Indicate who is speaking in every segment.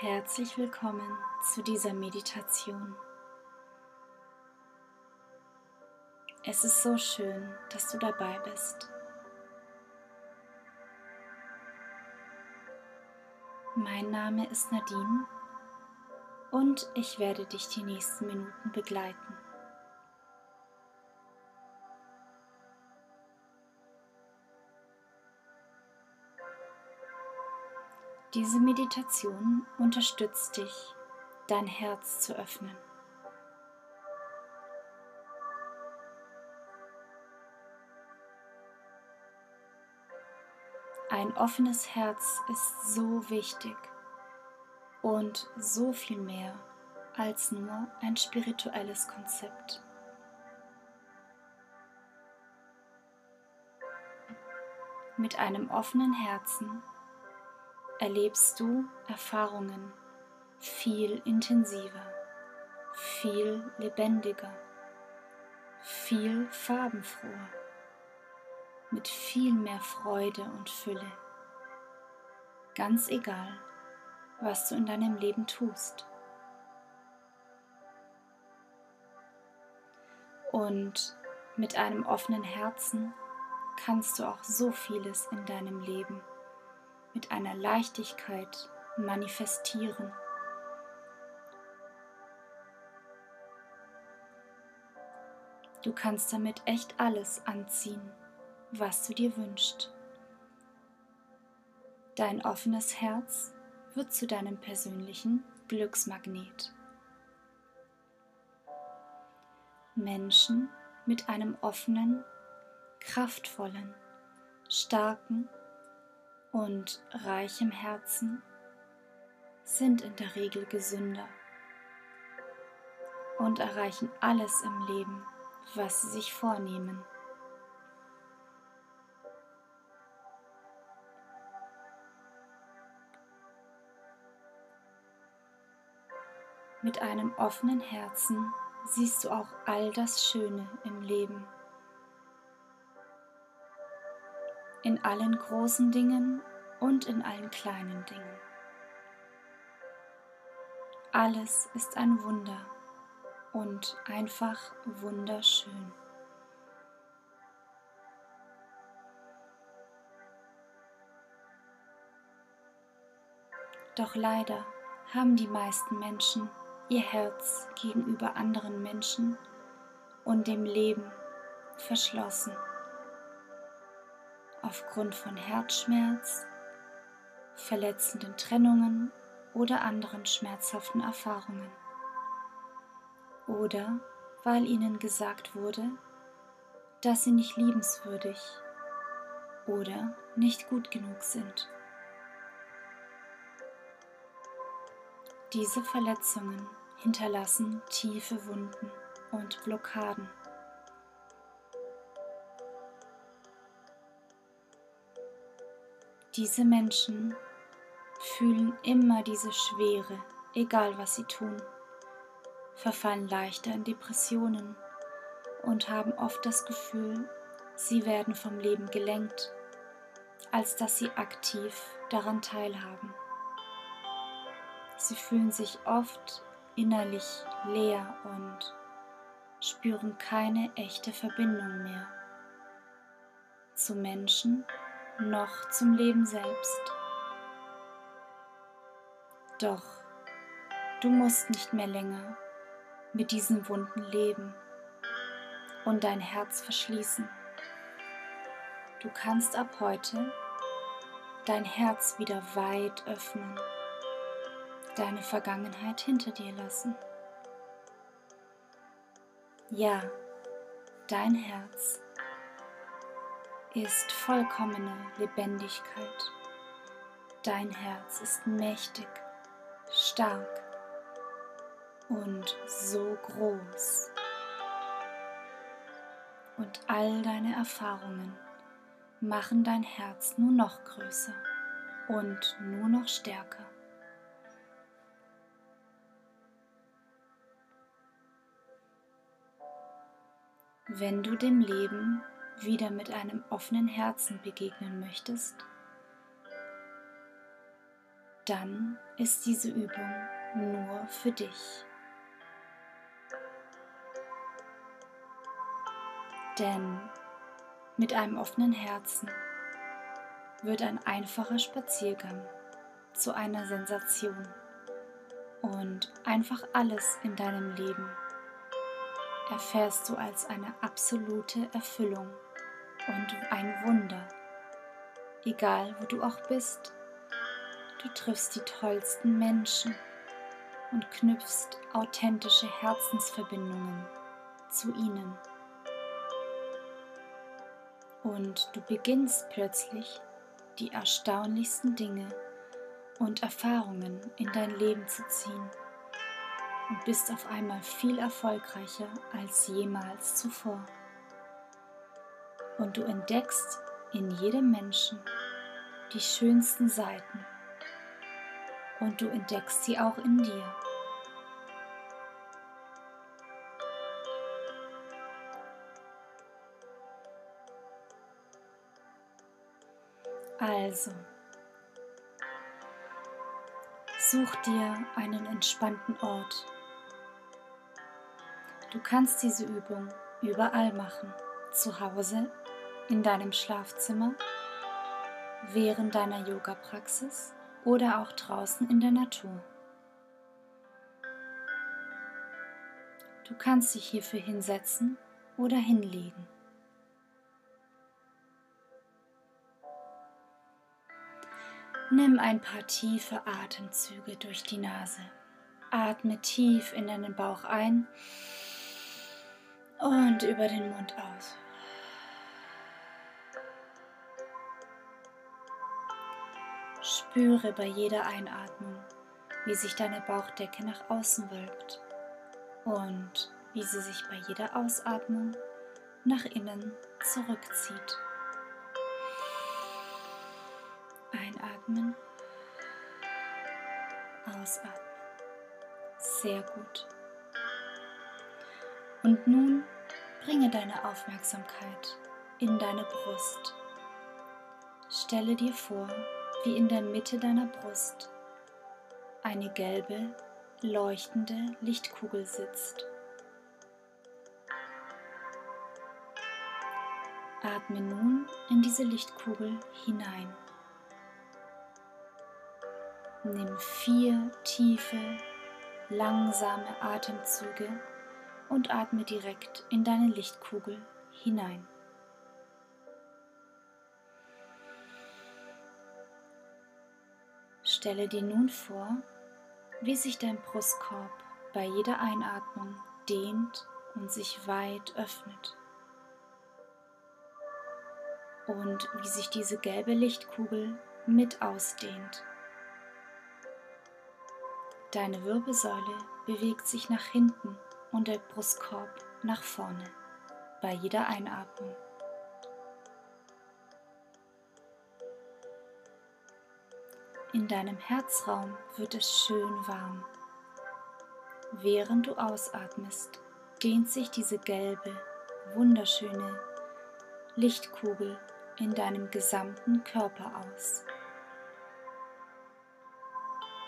Speaker 1: Herzlich willkommen zu dieser Meditation. Es ist so schön, dass du dabei bist. Mein Name ist Nadine und ich werde dich die nächsten Minuten begleiten. Diese Meditation unterstützt dich, dein Herz zu öffnen. Ein offenes Herz ist so wichtig und so viel mehr als nur ein spirituelles Konzept. Mit einem offenen Herzen erlebst du Erfahrungen viel intensiver, viel lebendiger, viel farbenfroher, mit viel mehr Freude und Fülle. Ganz egal, was du in deinem Leben tust. Und mit einem offenen Herzen kannst du auch so vieles in deinem Leben mit einer Leichtigkeit manifestieren. Du kannst damit echt alles anziehen, was du dir wünschst. Dein offenes Herz wird zu deinem persönlichen Glücksmagnet. Menschen mit einem offenen, kraftvollen, starken und reichem Herzen sind in der Regel gesünder und erreichen alles im Leben, was sie sich vornehmen. Mit einem offenen Herzen siehst du auch all das Schöne im Leben. In allen großen Dingen und in allen kleinen Dingen. Alles ist ein Wunder und einfach wunderschön. Doch leider haben die meisten Menschen ihr Herz gegenüber anderen Menschen und dem Leben verschlossen aufgrund von Herzschmerz, verletzenden Trennungen oder anderen schmerzhaften Erfahrungen. Oder weil ihnen gesagt wurde, dass sie nicht liebenswürdig oder nicht gut genug sind. Diese Verletzungen hinterlassen tiefe Wunden und Blockaden. Diese Menschen fühlen immer diese Schwere, egal was sie tun, verfallen leichter in Depressionen und haben oft das Gefühl, sie werden vom Leben gelenkt, als dass sie aktiv daran teilhaben. Sie fühlen sich oft innerlich leer und spüren keine echte Verbindung mehr zu Menschen, noch zum Leben selbst. Doch du musst nicht mehr länger mit diesen Wunden leben und dein Herz verschließen. Du kannst ab heute dein Herz wieder weit öffnen, deine Vergangenheit hinter dir lassen. Ja, dein Herz ist vollkommene Lebendigkeit. Dein Herz ist mächtig, stark und so groß. Und all deine Erfahrungen machen dein Herz nur noch größer und nur noch stärker. Wenn du dem Leben wieder mit einem offenen Herzen begegnen möchtest, dann ist diese Übung nur für dich. Denn mit einem offenen Herzen wird ein einfacher Spaziergang zu einer Sensation und einfach alles in deinem Leben erfährst du als eine absolute Erfüllung und ein Wunder. Egal wo du auch bist, du triffst die tollsten Menschen und knüpfst authentische Herzensverbindungen zu ihnen. Und du beginnst plötzlich die erstaunlichsten Dinge und Erfahrungen in dein Leben zu ziehen und bist auf einmal viel erfolgreicher als jemals zuvor. Und du entdeckst in jedem Menschen die schönsten Seiten und du entdeckst sie auch in dir. Also, such dir einen entspannten Ort. Du kannst diese Übung überall machen, zu Hause, in deinem Schlafzimmer, während deiner Yoga-Praxis oder auch draußen in der Natur. Du kannst dich hierfür hinsetzen oder hinlegen. Nimm ein paar tiefe Atemzüge durch die Nase. Atme tief in deinen Bauch ein und über den Mund aus. Spüre bei jeder Einatmung, wie sich deine Bauchdecke nach außen wölbt und wie sie sich bei jeder Ausatmung nach innen zurückzieht. Einatmen, ausatmen. Sehr gut. Und nun bringe deine Aufmerksamkeit in deine Brust. Stelle dir vor, wie in der Mitte deiner Brust eine gelbe, leuchtende Lichtkugel sitzt. Atme nun in diese Lichtkugel hinein. Nimm vier tiefe, langsame Atemzüge und atme direkt in deine Lichtkugel hinein. Stelle dir nun vor, wie sich dein Brustkorb bei jeder Einatmung dehnt und sich weit öffnet. Und wie sich diese gelbe Lichtkugel mit ausdehnt. Deine Wirbelsäule bewegt sich nach hinten und der Brustkorb nach vorne bei jeder Einatmung. In deinem Herzraum wird es schön warm. Während du ausatmest, dehnt sich diese gelbe, wunderschöne Lichtkugel in deinem gesamten Körper aus.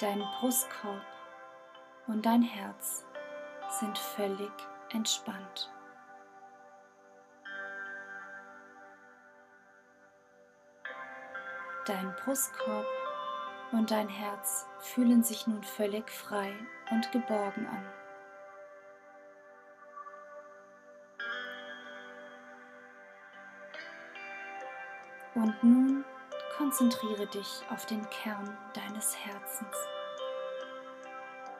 Speaker 1: Dein Brustkorb und dein Herz sind völlig entspannt. Dein Brustkorb und dein Herz fühlen sich nun völlig frei und geborgen an. Und nun konzentriere dich auf den Kern deines Herzens.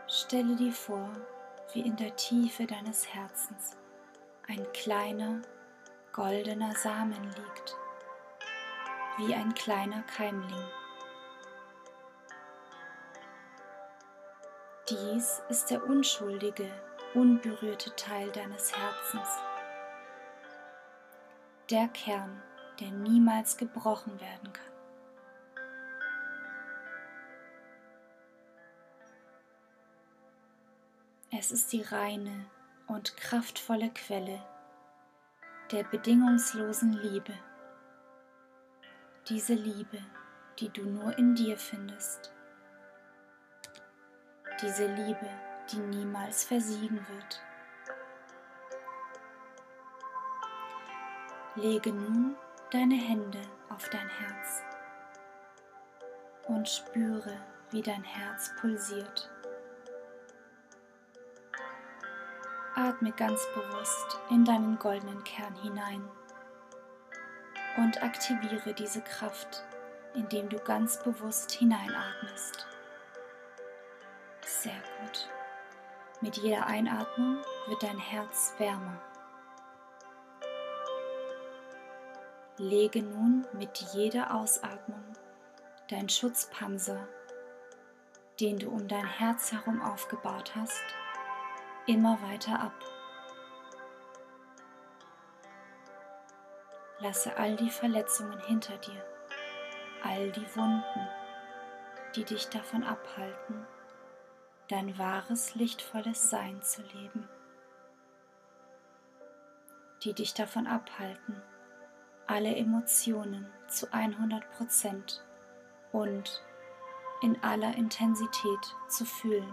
Speaker 1: Stelle dir vor, wie in der Tiefe deines Herzens ein kleiner goldener Samen liegt, wie ein kleiner Keimling. Dies ist der unschuldige, unberührte Teil deines Herzens. Der Kern, der niemals gebrochen werden kann. Es ist die reine und kraftvolle Quelle der bedingungslosen Liebe. Diese Liebe, die du nur in dir findest diese Liebe, die niemals versiegen wird. Lege nun deine Hände auf dein Herz und spüre, wie dein Herz pulsiert. Atme ganz bewusst in deinen goldenen Kern hinein und aktiviere diese Kraft, indem du ganz bewusst hineinatmest. Sehr gut. Mit jeder Einatmung wird dein Herz wärmer. Lege nun mit jeder Ausatmung dein Schutzpanzer, den du um dein Herz herum aufgebaut hast, immer weiter ab. Lasse all die Verletzungen hinter dir, all die Wunden, die dich davon abhalten, dein wahres, lichtvolles Sein zu leben, die dich davon abhalten, alle Emotionen zu 100 Prozent und in aller Intensität zu fühlen.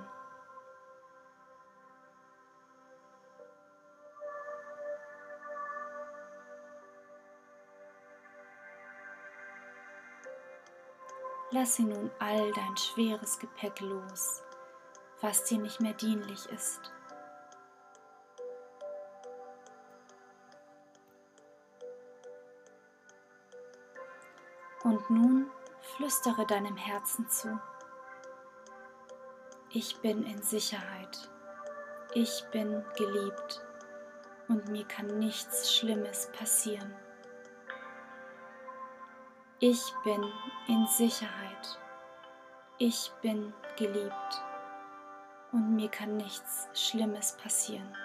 Speaker 1: Lasse nun all dein schweres Gepäck los, was dir nicht mehr dienlich ist. Und nun flüstere deinem Herzen zu. Ich bin in Sicherheit. Ich bin geliebt und mir kann nichts Schlimmes passieren. Ich bin in Sicherheit. Ich bin geliebt mir kann nichts Schlimmes passieren.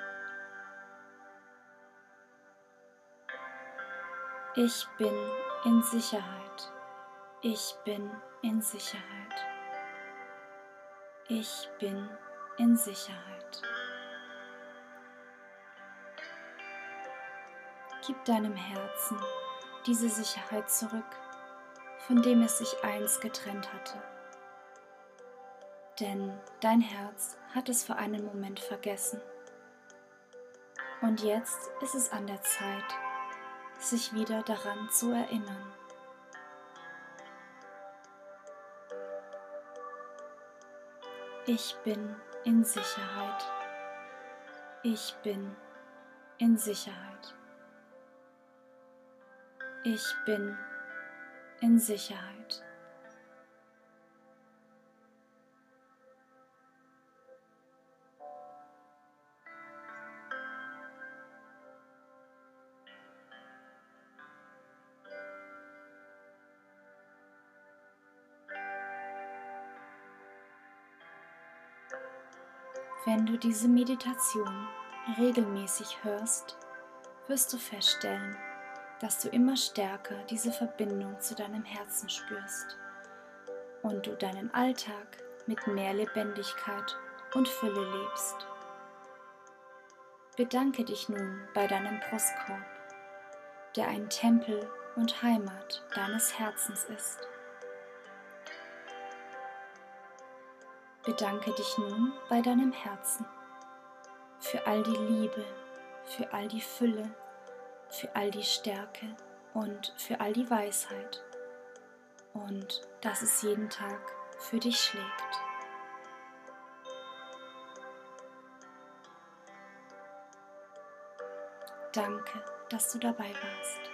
Speaker 1: Ich bin in Sicherheit. Ich bin in Sicherheit. Ich bin in Sicherheit. Gib deinem Herzen diese Sicherheit zurück von dem es sich einst getrennt hatte. Denn dein Herz hat es für einen Moment vergessen. Und jetzt ist es an der Zeit, sich wieder daran zu erinnern. Ich bin in Sicherheit. Ich bin in Sicherheit. Ich bin in Sicherheit. Wenn du diese Meditation regelmäßig hörst, wirst du feststellen, dass du immer stärker diese Verbindung zu deinem Herzen spürst und du deinen Alltag mit mehr Lebendigkeit und Fülle lebst. Bedanke dich nun bei deinem Brustkorb, der ein Tempel und Heimat deines Herzens ist. Bedanke dich nun bei deinem Herzen für all die Liebe, für all die Fülle, für all die Stärke und für all die Weisheit und dass es jeden Tag für dich schlägt. Danke, dass du dabei warst.